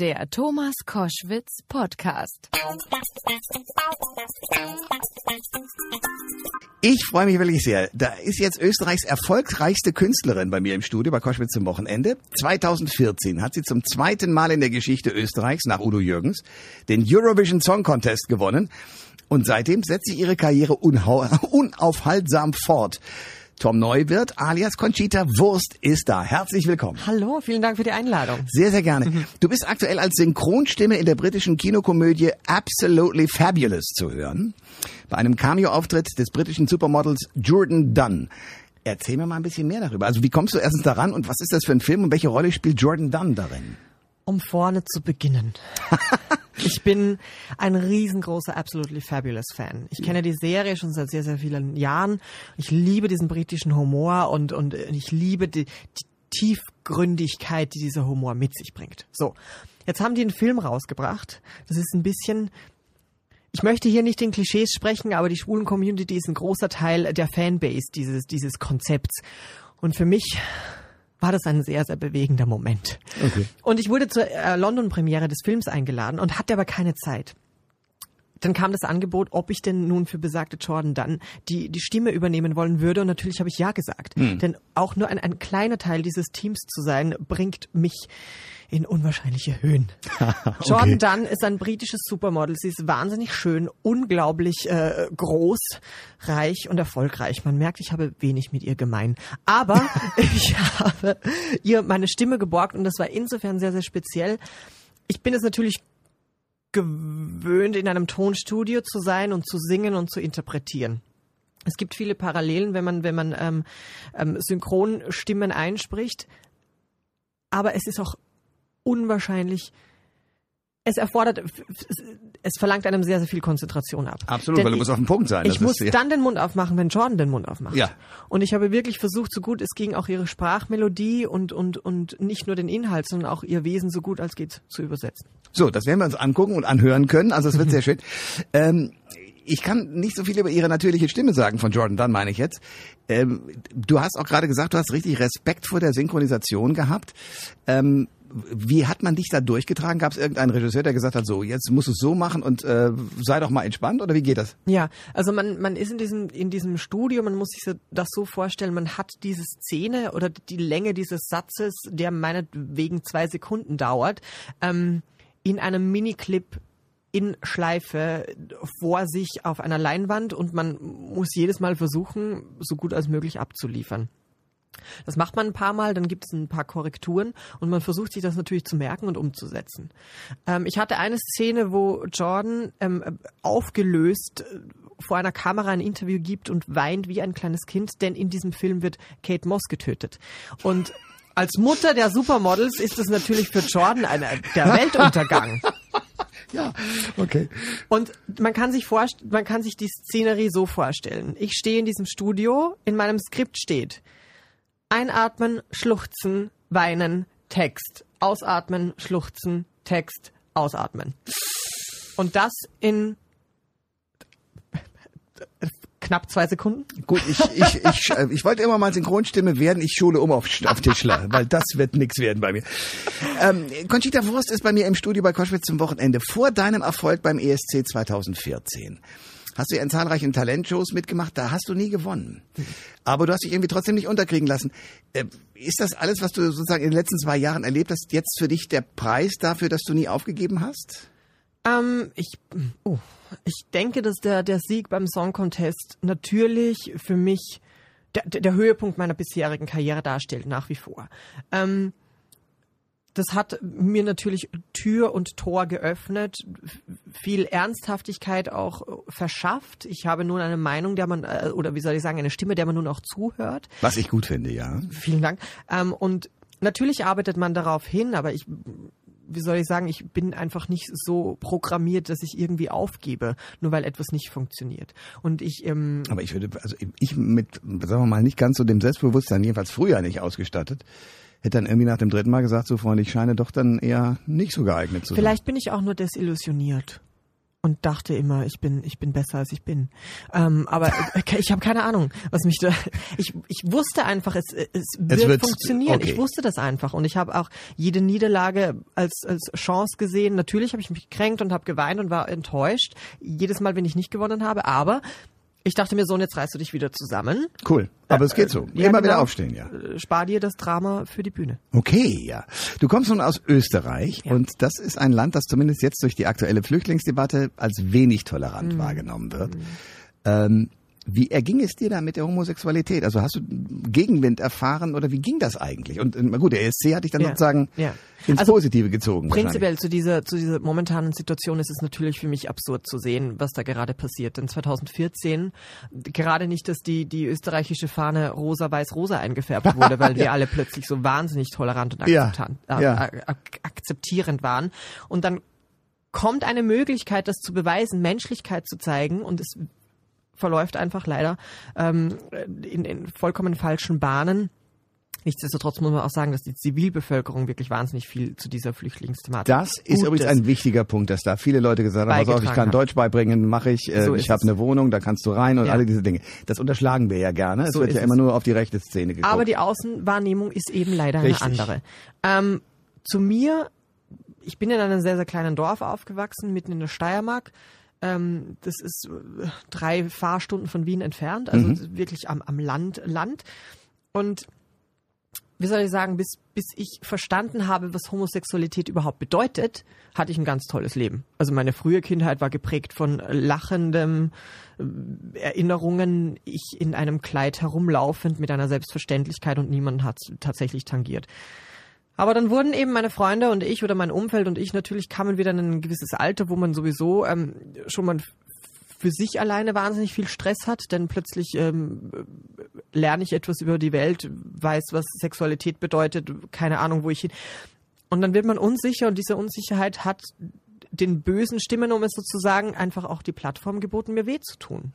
Der Thomas Koschwitz Podcast. Ich freue mich wirklich sehr. Da ist jetzt Österreichs erfolgreichste Künstlerin bei mir im Studio bei Koschwitz zum Wochenende. 2014 hat sie zum zweiten Mal in der Geschichte Österreichs nach Udo Jürgens den Eurovision Song Contest gewonnen. Und seitdem setzt sie ihre Karriere unaufhaltsam fort. Tom Neuwirth alias Conchita Wurst ist da. Herzlich willkommen. Hallo, vielen Dank für die Einladung. Sehr, sehr gerne. Mhm. Du bist aktuell als Synchronstimme in der britischen Kinokomödie Absolutely Fabulous zu hören. Bei einem Cameo-Auftritt des britischen Supermodels Jordan Dunn. Erzähl mir mal ein bisschen mehr darüber. Also wie kommst du erstens daran und was ist das für ein Film und welche Rolle spielt Jordan Dunn darin? Um vorne zu beginnen. Ich bin ein riesengroßer Absolutely Fabulous Fan. Ich kenne die Serie schon seit sehr, sehr vielen Jahren. Ich liebe diesen britischen Humor und, und ich liebe die, die Tiefgründigkeit, die dieser Humor mit sich bringt. So. Jetzt haben die einen Film rausgebracht. Das ist ein bisschen, ich möchte hier nicht in Klischees sprechen, aber die schwulen Community ist ein großer Teil der Fanbase dieses, dieses Konzepts. Und für mich war das ein sehr, sehr bewegender Moment. Okay. Und ich wurde zur äh, London-Premiere des Films eingeladen und hatte aber keine Zeit. Dann kam das Angebot, ob ich denn nun für besagte Jordan dann die, die Stimme übernehmen wollen würde. Und natürlich habe ich ja gesagt. Hm. Denn auch nur ein, ein kleiner Teil dieses Teams zu sein, bringt mich in unwahrscheinliche Höhen. okay. Jordan Dunn ist ein britisches Supermodel. Sie ist wahnsinnig schön, unglaublich äh, groß, reich und erfolgreich. Man merkt, ich habe wenig mit ihr gemein. Aber ich habe ihr meine Stimme geborgt und das war insofern sehr, sehr speziell. Ich bin es natürlich gewöhnt, in einem Tonstudio zu sein und zu singen und zu interpretieren. Es gibt viele Parallelen, wenn man, wenn man ähm, ähm, Synchronstimmen einspricht. Aber es ist auch unwahrscheinlich. Es erfordert, es verlangt einem sehr, sehr viel Konzentration ab. Absolut, Denn weil du musst auf dem Punkt sein. Ich muss ja. dann den Mund aufmachen, wenn Jordan den Mund aufmacht. Ja. Und ich habe wirklich versucht, so gut es ging, auch ihre Sprachmelodie und, und, und nicht nur den Inhalt, sondern auch ihr Wesen so gut als geht zu übersetzen. So, das werden wir uns angucken und anhören können. Also es wird sehr schön. Ähm, ich kann nicht so viel über ihre natürliche Stimme sagen von Jordan Dunn, meine ich jetzt. Ähm, du hast auch gerade gesagt, du hast richtig Respekt vor der Synchronisation gehabt. Ähm, wie hat man dich da durchgetragen? Gab es irgendeinen Regisseur, der gesagt hat, so, jetzt musst du es so machen und äh, sei doch mal entspannt oder wie geht das? Ja, also man, man ist in diesem, in diesem Studio, man muss sich das so vorstellen, man hat diese Szene oder die Länge dieses Satzes, der meinetwegen zwei Sekunden dauert, ähm, in einem Miniclip in Schleife vor sich auf einer Leinwand und man muss jedes Mal versuchen, so gut als möglich abzuliefern. Das macht man ein paar Mal, dann gibt es ein paar Korrekturen und man versucht sich das natürlich zu merken und umzusetzen. Ähm, ich hatte eine Szene, wo Jordan ähm, aufgelöst äh, vor einer Kamera ein Interview gibt und weint wie ein kleines Kind, denn in diesem Film wird Kate Moss getötet. Und als Mutter der Supermodels ist es natürlich für Jordan eine, der Weltuntergang. Ja, okay. Und man kann sich vorstellen, man kann sich die Szenerie so vorstellen. Ich stehe in diesem Studio, in meinem Skript steht, Einatmen, schluchzen, weinen, Text. Ausatmen, schluchzen, Text, ausatmen. Und das in knapp zwei Sekunden. Gut, ich, ich, ich, äh, ich wollte immer mal Synchronstimme werden. Ich schule um auf, auf Tischler, weil das wird nix werden bei mir. Ähm, Conchita Wurst ist bei mir im Studio bei Koschwitz zum Wochenende vor deinem Erfolg beim ESC 2014 hast du ja in zahlreichen Talentshows mitgemacht, da hast du nie gewonnen. Aber du hast dich irgendwie trotzdem nicht unterkriegen lassen. Äh, ist das alles, was du sozusagen in den letzten zwei Jahren erlebt hast, jetzt für dich der Preis dafür, dass du nie aufgegeben hast? Ähm, ich, oh, ich denke, dass der, der Sieg beim Song Contest natürlich für mich der, der Höhepunkt meiner bisherigen Karriere darstellt, nach wie vor. Ähm, das hat mir natürlich Tür und Tor geöffnet, viel Ernsthaftigkeit auch verschafft. Ich habe nun eine Meinung, der man, äh, oder wie soll ich sagen, eine Stimme, der man nun auch zuhört. Was ich gut finde, ja. Vielen Dank. Ähm, und natürlich arbeitet man darauf hin, aber ich, wie soll ich sagen, ich bin einfach nicht so programmiert, dass ich irgendwie aufgebe, nur weil etwas nicht funktioniert. Und ich, ähm, aber ich würde, also ich mit, sagen wir mal, nicht ganz so dem Selbstbewusstsein, jedenfalls früher nicht ausgestattet hätte dann irgendwie nach dem dritten Mal gesagt, so Freunde, ich scheine doch dann eher nicht so geeignet zu sein. Vielleicht bin ich auch nur desillusioniert. und dachte immer, ich bin, ich bin besser als ich bin. Ähm, aber ich habe keine Ahnung, was mich da. Ich, ich wusste einfach, es, es wird, wird- funktionieren. okay. Ich wusste das einfach und ich habe auch jede Niederlage als als Chance gesehen. Natürlich habe ich mich gekränkt und habe geweint und war enttäuscht jedes Mal, wenn ich nicht gewonnen habe. Aber ich dachte mir so, und jetzt reißt du dich wieder zusammen. Cool. Aber es geht so. ja, Immer wieder genau. aufstehen, ja. Äh, Spar dir das Drama für die Bühne. Okay, ja. Du kommst nun aus Österreich Ja. und das ist ein Land, das zumindest jetzt durch die aktuelle Flüchtlingsdebatte als wenig tolerant Mhm. wahrgenommen wird. Ähm, wie erging es dir da mit der Homosexualität? Also hast du Gegenwind erfahren oder wie ging das eigentlich? Und äh, gut, der ESC hat dich dann Ja. sozusagen Ja. ins Also Positive gezogen. Prinzipiell zu dieser, zu dieser momentanen Situation ist es natürlich für mich absurd zu sehen, was da gerade passiert. Denn 2014, gerade nicht, dass die, die österreichische Fahne rosa-weiß-rosa eingefärbt wurde, weil wir alle plötzlich so wahnsinnig tolerant und Ja, akzeptant, äh, ja. ak- ak- akzeptierend waren. Und dann kommt eine Möglichkeit, das zu beweisen, Menschlichkeit zu zeigen und es verläuft einfach leider ähm, in, in vollkommen falschen Bahnen. Nichtsdestotrotz muss man auch sagen, dass die Zivilbevölkerung wirklich wahnsinnig viel zu dieser Flüchtlingsthematik Das ist übrigens ein wichtiger Punkt, dass da viele Leute gesagt haben, pass auf, ich kann hat. Deutsch beibringen, mache ich, äh, So ich habe eine Wohnung, da kannst du rein und Ja. alle diese Dinge. Das unterschlagen wir ja gerne. Es So wird ja es. immer nur auf die rechte Szene geguckt. Aber die Außenwahrnehmung ist eben leider Richtig. eine andere. Ähm, zu mir, ich bin in einem sehr, sehr kleinen Dorf aufgewachsen, mitten in der Steiermark. Ähm, das ist äh, drei Fahrstunden von Wien entfernt, also Mhm. wirklich am, am Land, Land. Und wie soll ich sagen, bis, bis ich verstanden habe, was Homosexualität überhaupt bedeutet, hatte ich ein ganz tolles Leben. Also meine frühe Kindheit war geprägt von lachendem äh, Erinnerungen, ich in einem Kleid herumlaufend mit einer Selbstverständlichkeit und niemand hat tatsächlich tangiert. Aber dann wurden eben meine Freunde und ich oder mein Umfeld und ich natürlich kamen wieder in ein gewisses Alter, wo man sowieso ähm, schon mal für sich alleine wahnsinnig viel Stress hat, denn plötzlich ähm, lerne ich etwas über die Welt, weiß, was Sexualität bedeutet, keine Ahnung, wo ich hin. Und dann wird man unsicher und diese Unsicherheit hat den bösen Stimmen, um es so zu sagen, einfach auch die Plattform geboten, mir weh zu tun.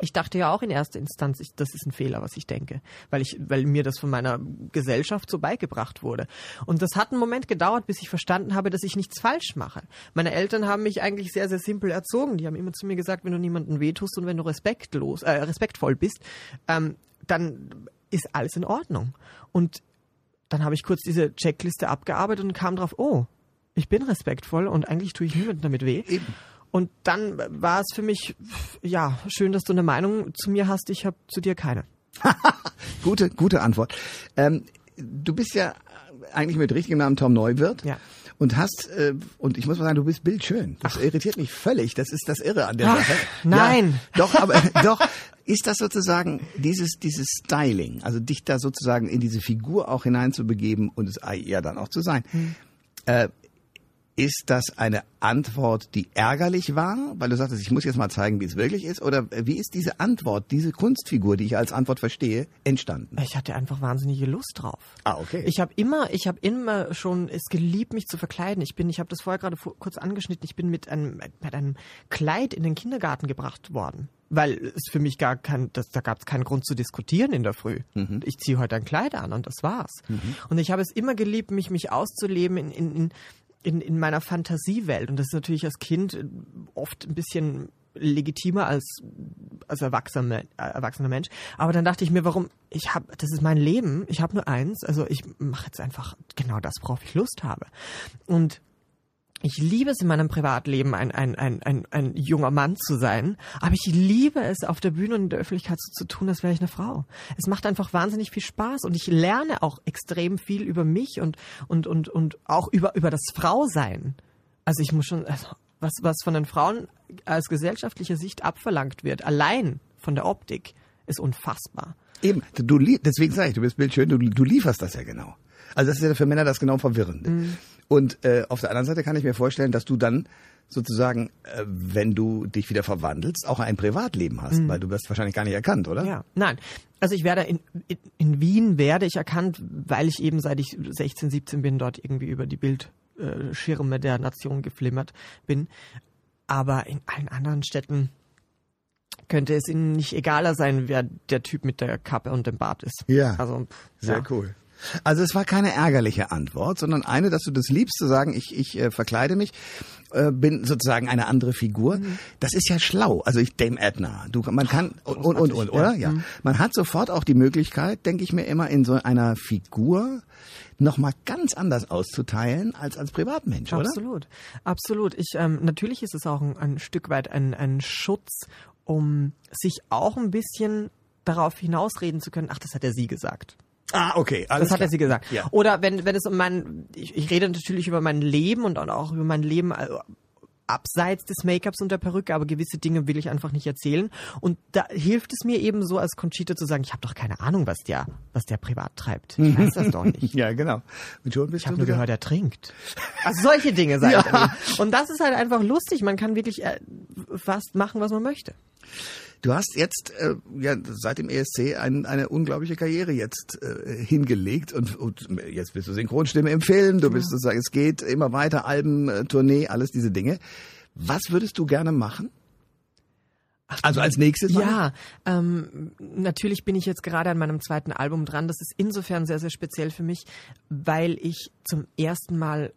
Ich dachte ja auch in erster Instanz, ich, das ist ein Fehler, was ich denke, weil ich, weil mir das von meiner Gesellschaft so beigebracht wurde. Und das hat einen Moment gedauert, bis ich verstanden habe, dass ich nichts falsch mache. Meine Eltern haben mich eigentlich sehr, sehr simpel erzogen. Die haben immer zu mir gesagt, wenn du niemandem wehtust und wenn du respektlos, äh, respektvoll bist, ähm, dann ist alles in Ordnung. Und dann habe ich kurz diese Checkliste abgearbeitet und kam drauf, oh, ich bin respektvoll und eigentlich tue ich niemandem damit weh. Eben. Und dann war es für mich, ja, schön, dass du eine Meinung zu mir hast. Ich habe zu dir keine. Gute, gute Antwort. Ähm, du bist ja eigentlich mit richtigem Namen Tom Neuwirth. Ja. Und hast, äh, und ich muss mal sagen, du bist bildschön. Das irritiert mich völlig. Das ist das Irre an der Ach, Sache. nein. Ja, doch, aber doch, ist das sozusagen dieses, dieses Styling, also dich da sozusagen in diese Figur auch hineinzubegeben und es ja dann auch zu sein. Äh, ist das eine Antwort, die ärgerlich war, weil du sagtest, ich muss jetzt mal zeigen, wie es wirklich ist? Oder wie ist diese Antwort, diese Kunstfigur, die ich als Antwort verstehe, entstanden? Ich hatte einfach wahnsinnige Lust drauf. Ah, okay. Ich habe immer, ich habe immer schon es geliebt, mich zu verkleiden. Ich bin, ich habe das vorher gerade vor, kurz angeschnitten. Ich bin mit einem mit einem Kleid in den Kindergarten gebracht worden, weil es für mich gar kein, das, da gab es keinen Grund zu diskutieren in der Früh. Ich ziehe heute ein Kleid an und das war's. Und ich habe es immer geliebt, mich mich auszuleben in, in, in in, in meiner Fantasiewelt. Und das ist natürlich als Kind äh, oft ein bisschen legitimer als als erwachsener, äh, erwachsener Mensch. Aber dann dachte ich mir, warum? Ich habe, das ist mein Leben. Ich habe nur eins. Also ich mache jetzt einfach genau das, worauf ich Lust habe. Und ich liebe es in meinem Privatleben, ein, ein, ein, ein, ein junger Mann zu sein, aber ich liebe es, auf der Bühne und in der Öffentlichkeit so zu tun, als wäre ich eine Frau. Es macht einfach wahnsinnig viel Spaß und ich lerne auch extrem viel über mich und, und, und, und auch über, über das Frausein. Also ich muss schon, also was, was von den Frauen aus gesellschaftlicher Sicht abverlangt wird, allein von der Optik, ist unfassbar. Eben, du, deswegen sage ich, du bist bildschön, du, du lieferst das ja genau. Also das ist ja für Männer das genau Verwirrende. Mhm. Und äh, auf der anderen Seite kann ich mir vorstellen, dass du dann sozusagen, äh, wenn du dich wieder verwandelst, auch ein Privatleben hast, weil du wirst wahrscheinlich gar nicht erkannt, oder? Mhm. Ja, nein. Also ich werde in, in, in Wien werde ich erkannt, weil ich eben seit ich 16, 17 bin, dort irgendwie über die Bildschirme der Nation geflimmert bin. Aber in allen anderen Städten könnte es ihnen nicht egaler sein, wer der Typ mit der Kappe und dem Bart ist. Ja. Also pff, Sehr ja. cool. Also es war keine ärgerliche Antwort, sondern eine, dass du das liebst, zu sagen, ich, ich äh, verkleide mich, äh, bin sozusagen eine andere Figur. Mhm. Das ist ja schlau. Also ich Dame Edna. Du, man kann und und und, und oder? Ja. Mhm. Man hat sofort auch die Möglichkeit, denke ich mir immer, in so einer Figur noch mal ganz anders auszuteilen als als Privatmensch, oder? Absolut, absolut. Ich ähm, natürlich ist es auch ein, ein Stück weit ein, ein Schutz, um sich auch ein bisschen darauf hinausreden zu können. Ach, das hat er sie gesagt. Ah, okay. Alles das hat klar. er sie gesagt. Ja. Oder wenn, wenn es um mein, ich, ich rede natürlich über mein Leben und auch über mein Leben also abseits des Make-ups und der Perücke, aber gewisse Dinge will ich einfach nicht erzählen. Und da hilft es mir eben so als Conchita zu sagen, ich habe doch keine Ahnung, was der, was der privat treibt. Ich weiß das doch nicht. ja, genau. ich habe nur gehört, er trinkt. Also solche Dinge sein. ja. Und das ist halt einfach lustig. Man kann wirklich äh, fast machen, was man möchte. Du hast jetzt äh, ja seit dem ESC ein, eine unglaubliche Karriere jetzt äh, hingelegt und, und jetzt bist du Synchronstimme im Film, du bist sozusagen, es geht immer weiter, Alben, äh, Tournee, alles diese Dinge. Was würdest du gerne machen? Ach, also als nächstes? Ja, ähm, natürlich bin ich jetzt gerade an meinem zweiten Album dran. Das ist insofern sehr, sehr speziell für mich, weil ich zum ersten Mal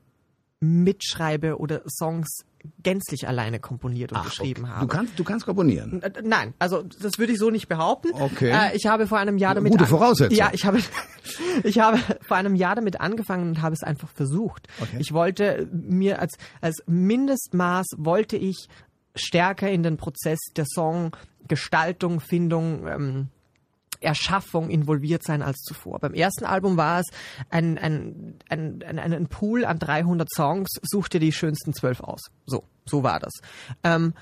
mitschreibe oder Songs gänzlich alleine komponiert und Ach, geschrieben okay. habe. Du kannst, du kannst komponieren? Nein, also das würde ich so nicht behaupten. Okay. Äh, ich habe vor einem Jahr damit gute Voraussetzung. Ja, ich habe ich habe vor einem Jahr damit angefangen und habe es einfach versucht. Okay. Ich wollte mir als als Mindestmaß wollte ich stärker in den Prozess der Songgestaltung, Findung ähm, Erschaffung involviert sein als zuvor. Beim ersten Album war es ein, ein, ein, ein, ein Pool an 300 Songs, such dir die schönsten zwölf aus. So, so war das. Ähm,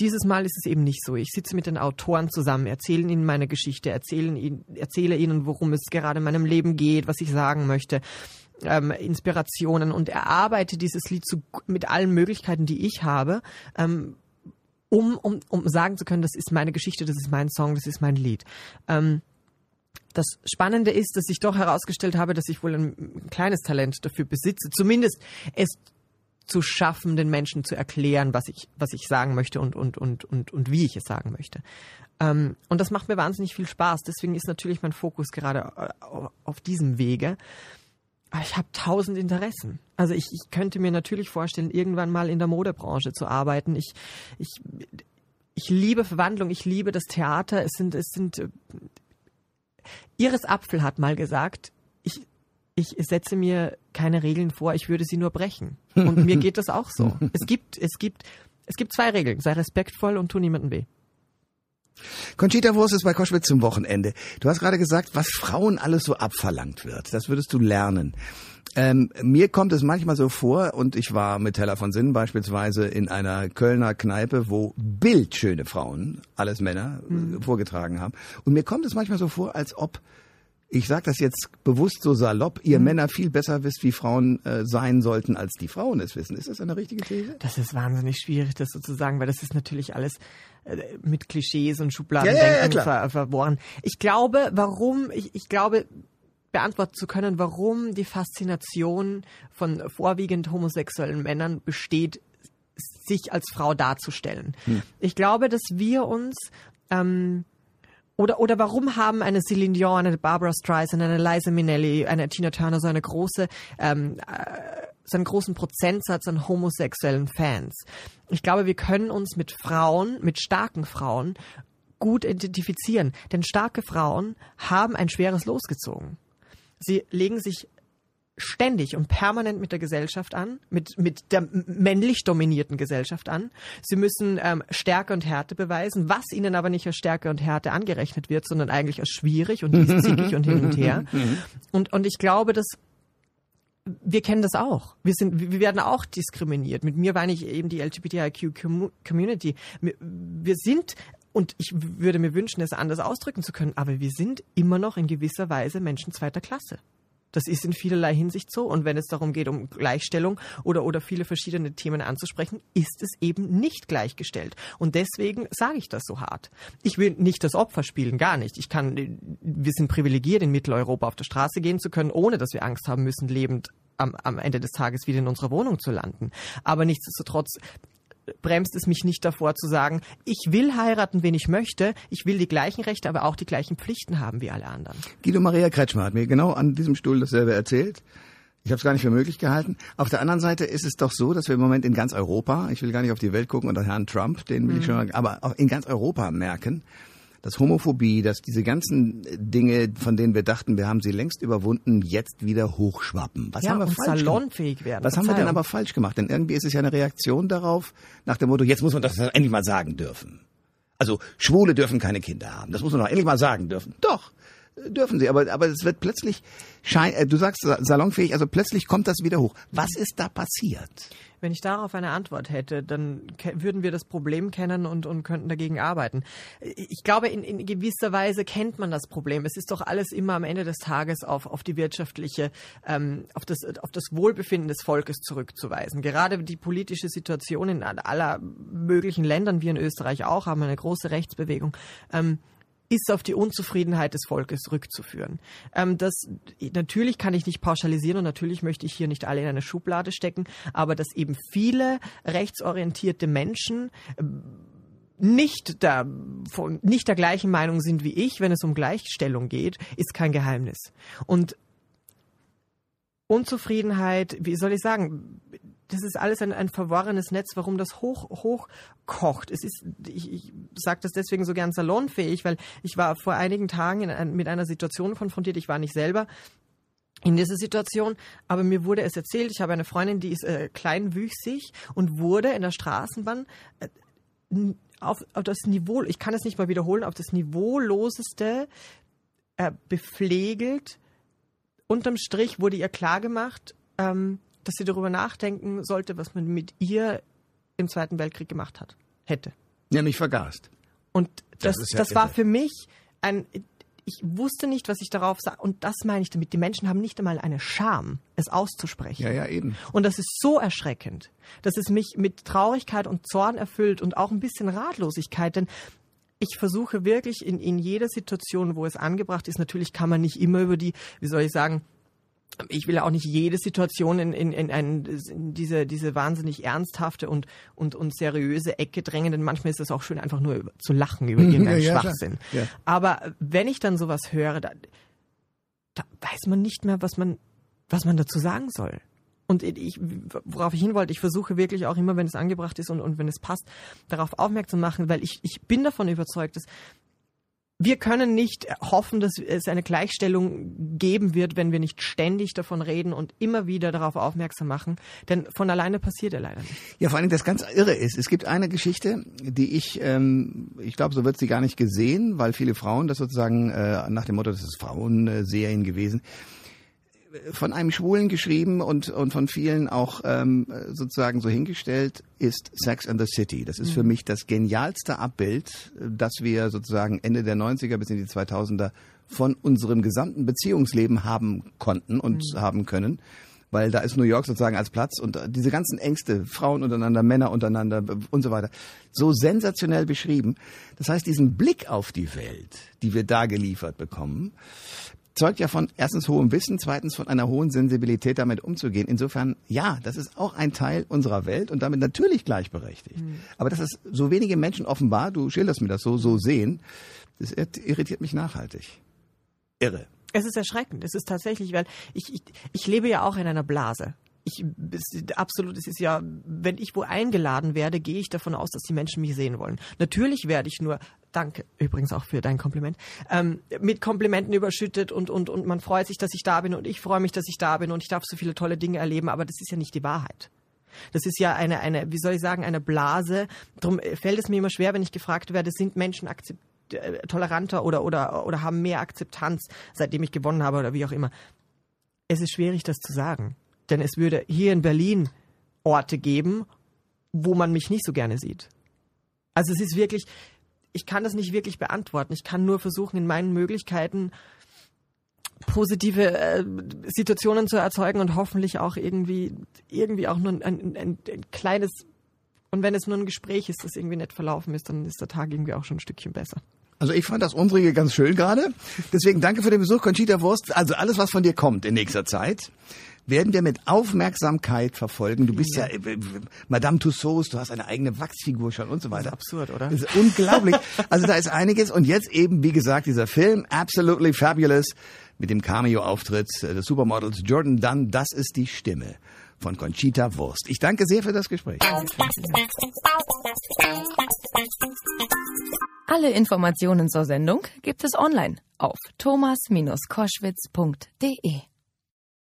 dieses Mal ist es eben nicht so. Ich sitze mit den Autoren zusammen, erzähle ihnen meine Geschichte, erzähle ihnen, erzähle ihnen, worum es gerade in meinem Leben geht, was ich sagen möchte. Ähm, Inspirationen und erarbeite dieses Lied zu, mit allen Möglichkeiten, die ich habe, ähm, um, um, um sagen zu können, das ist meine Geschichte, das ist mein Song, das ist mein Lied. Ähm, das Spannende ist, dass ich doch herausgestellt habe, dass ich wohl ein, ein kleines Talent dafür besitze, zumindest es zu schaffen, den Menschen zu erklären, was ich, was ich sagen möchte und, und, und, und, und wie ich es sagen möchte. Ähm, und das macht mir wahnsinnig viel Spaß. Deswegen ist natürlich mein Fokus gerade äh, auf diesem Wege. Aber ich habe tausend Interessen. Also ich, ich könnte mir natürlich vorstellen, irgendwann mal in der Modebranche zu arbeiten. Ich, ich, ich liebe Verwandlung, ich liebe das Theater. Es sind, es sind. Äh, Iris Apfel hat mal gesagt, ich, ich setze mir keine Regeln vor, ich würde sie nur brechen. Und mir geht das auch so. Es gibt, es gibt, es gibt zwei Regeln. Sei respektvoll und tu niemandem weh. Conchita Wurst ist bei Koschwitz zum Wochenende. Du hast gerade gesagt, was Frauen alles so abverlangt wird. Das würdest du lernen. Ähm, mir kommt es manchmal so vor, und ich war mit Teller von Sinn beispielsweise in einer Kölner Kneipe, wo bildschöne Frauen, alles Männer, mhm. vorgetragen haben. Und mir kommt es manchmal so vor, als ob ich sage das jetzt bewusst so salopp, ihr mhm. Männer viel besser wisst, wie Frauen äh, sein sollten, als die Frauen es wissen. Ist das eine richtige These? Das ist wahnsinnig schwierig, das so zu sagen, weil das ist natürlich alles äh, mit Klischees und Schubladendenken ja, ja, ver verworren. Ich glaube, warum, ich, ich glaube, beantworten zu können, warum die Faszination von vorwiegend homosexuellen Männern besteht, sich als Frau darzustellen. Hm. Ich glaube, dass wir uns ähm, oder, oder warum haben eine Celine Dion, eine Barbara Streisand, eine Liza Minnelli, eine Tina Turner so eine große, ähm, äh, so einen großen Prozentsatz an homosexuellen Fans? Ich glaube, wir können uns mit Frauen, mit starken Frauen gut identifizieren. Denn starke Frauen haben ein schweres Los gezogen. Sie legen sich ständig und permanent mit der Gesellschaft an, mit, mit der männlich dominierten Gesellschaft an. Sie müssen ähm, Stärke und Härte beweisen, was ihnen aber nicht als Stärke und Härte angerechnet wird, sondern eigentlich als schwierig und zickig und hin und her. Und, und ich glaube, dass wir kennen das auch. Wir sind, wir werden auch diskriminiert. Mit mir meine ich eben die LGBTIQ-Community. Wir sind und ich würde mir wünschen, es anders ausdrücken zu können, aber wir sind immer noch in gewisser Weise Menschen zweiter Klasse. Das ist in vielerlei Hinsicht so. Und wenn es darum geht, um Gleichstellung oder, oder viele verschiedene Themen anzusprechen, ist es eben nicht gleichgestellt. Und deswegen sage ich das so hart. Ich will nicht das Opfer spielen, gar nicht. Ich kann, wir sind privilegiert, in Mitteleuropa auf der Straße gehen zu können, ohne dass wir Angst haben müssen, lebend am, am Ende des Tages wieder in unserer Wohnung zu landen. Aber nichtsdestotrotz bremst es mich nicht davor zu sagen, ich will heiraten, wen ich möchte, ich will die gleichen Rechte, aber auch die gleichen Pflichten haben wie alle anderen. Guido Maria Kretschmer hat mir genau an diesem Stuhl dasselbe erzählt. Ich habe es gar nicht für möglich gehalten. Auf der anderen Seite ist es doch so, dass wir im Moment in ganz Europa, ich will gar nicht auf die Welt gucken unter Herrn Trump, den will mhm. ich schon, aber auch in ganz Europa merken, dass Homophobie, dass diese ganzen Dinge, von denen wir dachten, wir haben sie längst überwunden, jetzt wieder hochschwappen. Was ja, haben wir falsch salonfähig werden. Was haben wir denn aber falsch gemacht? Denn irgendwie ist es ja eine Reaktion darauf, nach dem Motto, jetzt muss man das endlich mal sagen dürfen. Also Schwule dürfen keine Kinder haben. Das muss man doch endlich mal sagen dürfen. Doch, dürfen sie. Aber, aber es wird plötzlich, schein, äh, du sagst salonfähig, also plötzlich kommt das wieder hoch. Was ist da passiert? Wenn ich darauf eine Antwort hätte, dann würden wir das Problem kennen und, und könnten dagegen arbeiten. Ich glaube, in, in gewisser Weise kennt man das Problem. Es ist doch alles immer am Ende des Tages auf, auf die wirtschaftliche, ähm, auf, das, auf das Wohlbefinden des Volkes zurückzuweisen. Gerade die politische Situation in aller möglichen Ländern, wie in Österreich auch, haben eine große Rechtsbewegung. Ähm, ist auf die Unzufriedenheit des Volkes rückzuführen. Ähm, das natürlich kann ich nicht pauschalisieren und natürlich möchte ich hier nicht alle in eine Schublade stecken, aber dass eben viele rechtsorientierte Menschen ähm, nicht der, von, nicht der gleichen Meinung sind wie ich, wenn es um Gleichstellung geht, ist kein Geheimnis. Und Unzufriedenheit, wie soll ich sagen, das ist alles ein, ein verworrenes Netz, warum das hoch, hochkocht. Es ist, ich, ich sage das deswegen so gern salonfähig, weil ich war vor einigen Tagen ein, mit einer Situation konfrontiert. Ich war nicht selber in dieser Situation, aber mir wurde es erzählt, ich habe eine Freundin, die ist äh, kleinwüchsig und wurde in der Straßenbahn äh, auf, auf das Niveau, ich kann es nicht mal wiederholen, auf das Niveauloseste äh, bepflegelt. Unterm Strich wurde ihr klargemacht, ähm, dass sie darüber nachdenken sollte, was man mit ihr im Zweiten Weltkrieg gemacht hat, hätte. Nicht vergast. Und das, das, ja das war für mich ein, ich wusste nicht, was ich darauf sage. Und das meine ich damit. Die Menschen haben nicht einmal eine Scham, es auszusprechen. Ja, ja, eben. Und das ist so erschreckend, dass es mich mit Traurigkeit und Zorn erfüllt und auch ein bisschen Ratlosigkeit. Denn ich versuche wirklich in, in jeder Situation, wo es angebracht ist, natürlich kann man nicht immer über die, wie soll ich sagen, ich will ja auch nicht jede Situation in, in, in, ein, in diese, diese wahnsinnig ernsthafte und, und, und seriöse Ecke drängen, denn manchmal ist es auch schön, einfach nur zu lachen über irgendeinen ja, Schwachsinn. Ja. Aber wenn ich dann sowas höre, da, da weiß man nicht mehr, was man, was man dazu sagen soll. Und ich, worauf ich hin wollte, ich versuche wirklich auch immer, wenn es angebracht ist und, und wenn es passt, darauf aufmerksam machen, weil ich, ich bin davon überzeugt, dass wir können nicht hoffen, dass es eine Gleichstellung geben wird, wenn wir nicht ständig davon reden und immer wieder darauf aufmerksam machen. Denn von alleine passiert er leider nicht. Ja, vor allem das ganz irre ist. Es gibt eine Geschichte, die ich, ähm, ich glaube, so wird sie gar nicht gesehen, weil viele Frauen das sozusagen äh, nach dem Motto, das ist Frauenserien gewesen von einem Schwulen geschrieben und, und von vielen auch ähm, sozusagen so hingestellt, ist Sex and the City. Das ist mhm. für mich das genialste Abbild, das wir sozusagen Ende der 90er bis in die 2000er von unserem gesamten Beziehungsleben haben konnten und mhm. haben können. Weil da ist New York sozusagen als Platz und diese ganzen Ängste, Frauen untereinander, Männer untereinander und so weiter, so sensationell beschrieben. Das heißt, diesen Blick auf die Welt, die wir da geliefert bekommen, zeugt ja von erstens hohem Wissen, zweitens von einer hohen Sensibilität, damit umzugehen. Insofern, ja, das ist auch ein Teil unserer Welt und damit natürlich gleichberechtigt. Mhm. Aber dass es so wenige Menschen offenbar, du schilderst mir das so, so sehen, das irritiert mich nachhaltig. Irre. Es ist erschreckend. Es ist tatsächlich, weil ich, ich, ich lebe ja auch in einer Blase ich absolut, es ist ja, wenn ich wo eingeladen werde, gehe ich davon aus, dass die Menschen mich sehen wollen. Natürlich werde ich nur, danke übrigens auch für dein Kompliment, ähm, mit Komplimenten überschüttet und, und, und man freut sich, dass ich da bin und ich freue mich, dass ich da bin und ich darf so viele tolle Dinge erleben, aber das ist ja nicht die Wahrheit. Das ist ja eine, eine, wie soll ich sagen, eine Blase. Darum fällt es mir immer schwer, wenn ich gefragt werde, sind Menschen akzept äh, toleranter oder, oder, oder haben mehr Akzeptanz, seitdem ich gewonnen habe oder wie auch immer. Es ist schwierig, das zu sagen. Denn es würde hier in Berlin Orte geben, wo man mich nicht so gerne sieht. Also es ist wirklich, ich kann das nicht wirklich beantworten. Ich kann nur versuchen, in meinen Möglichkeiten positive äh, Situationen zu erzeugen und hoffentlich auch irgendwie, irgendwie auch nur ein, ein, ein, ein kleines, und wenn es nur ein Gespräch ist, das irgendwie nett verlaufen ist, dann ist der Tag irgendwie auch schon ein Stückchen besser. Also ich fand das unsere ganz schön gerade. Deswegen danke für den Besuch, Conchita Wurst. Also alles, was von dir kommt in nächster Zeit werden wir mit Aufmerksamkeit verfolgen. Du bist ja, äh, Madame Tussauds, du hast eine eigene Wachsfigur schon und so weiter. absurd, oder? Das ist unglaublich. Also da ist einiges und jetzt eben, wie gesagt, dieser Film, Absolutely Fabulous, mit dem Cameo-Auftritt des Supermodels Jordan Dunn, das ist die Stimme von Conchita Wurst. Ich danke sehr für das Gespräch. Alle Informationen zur Sendung gibt es online auf thomas-koschwitz.de.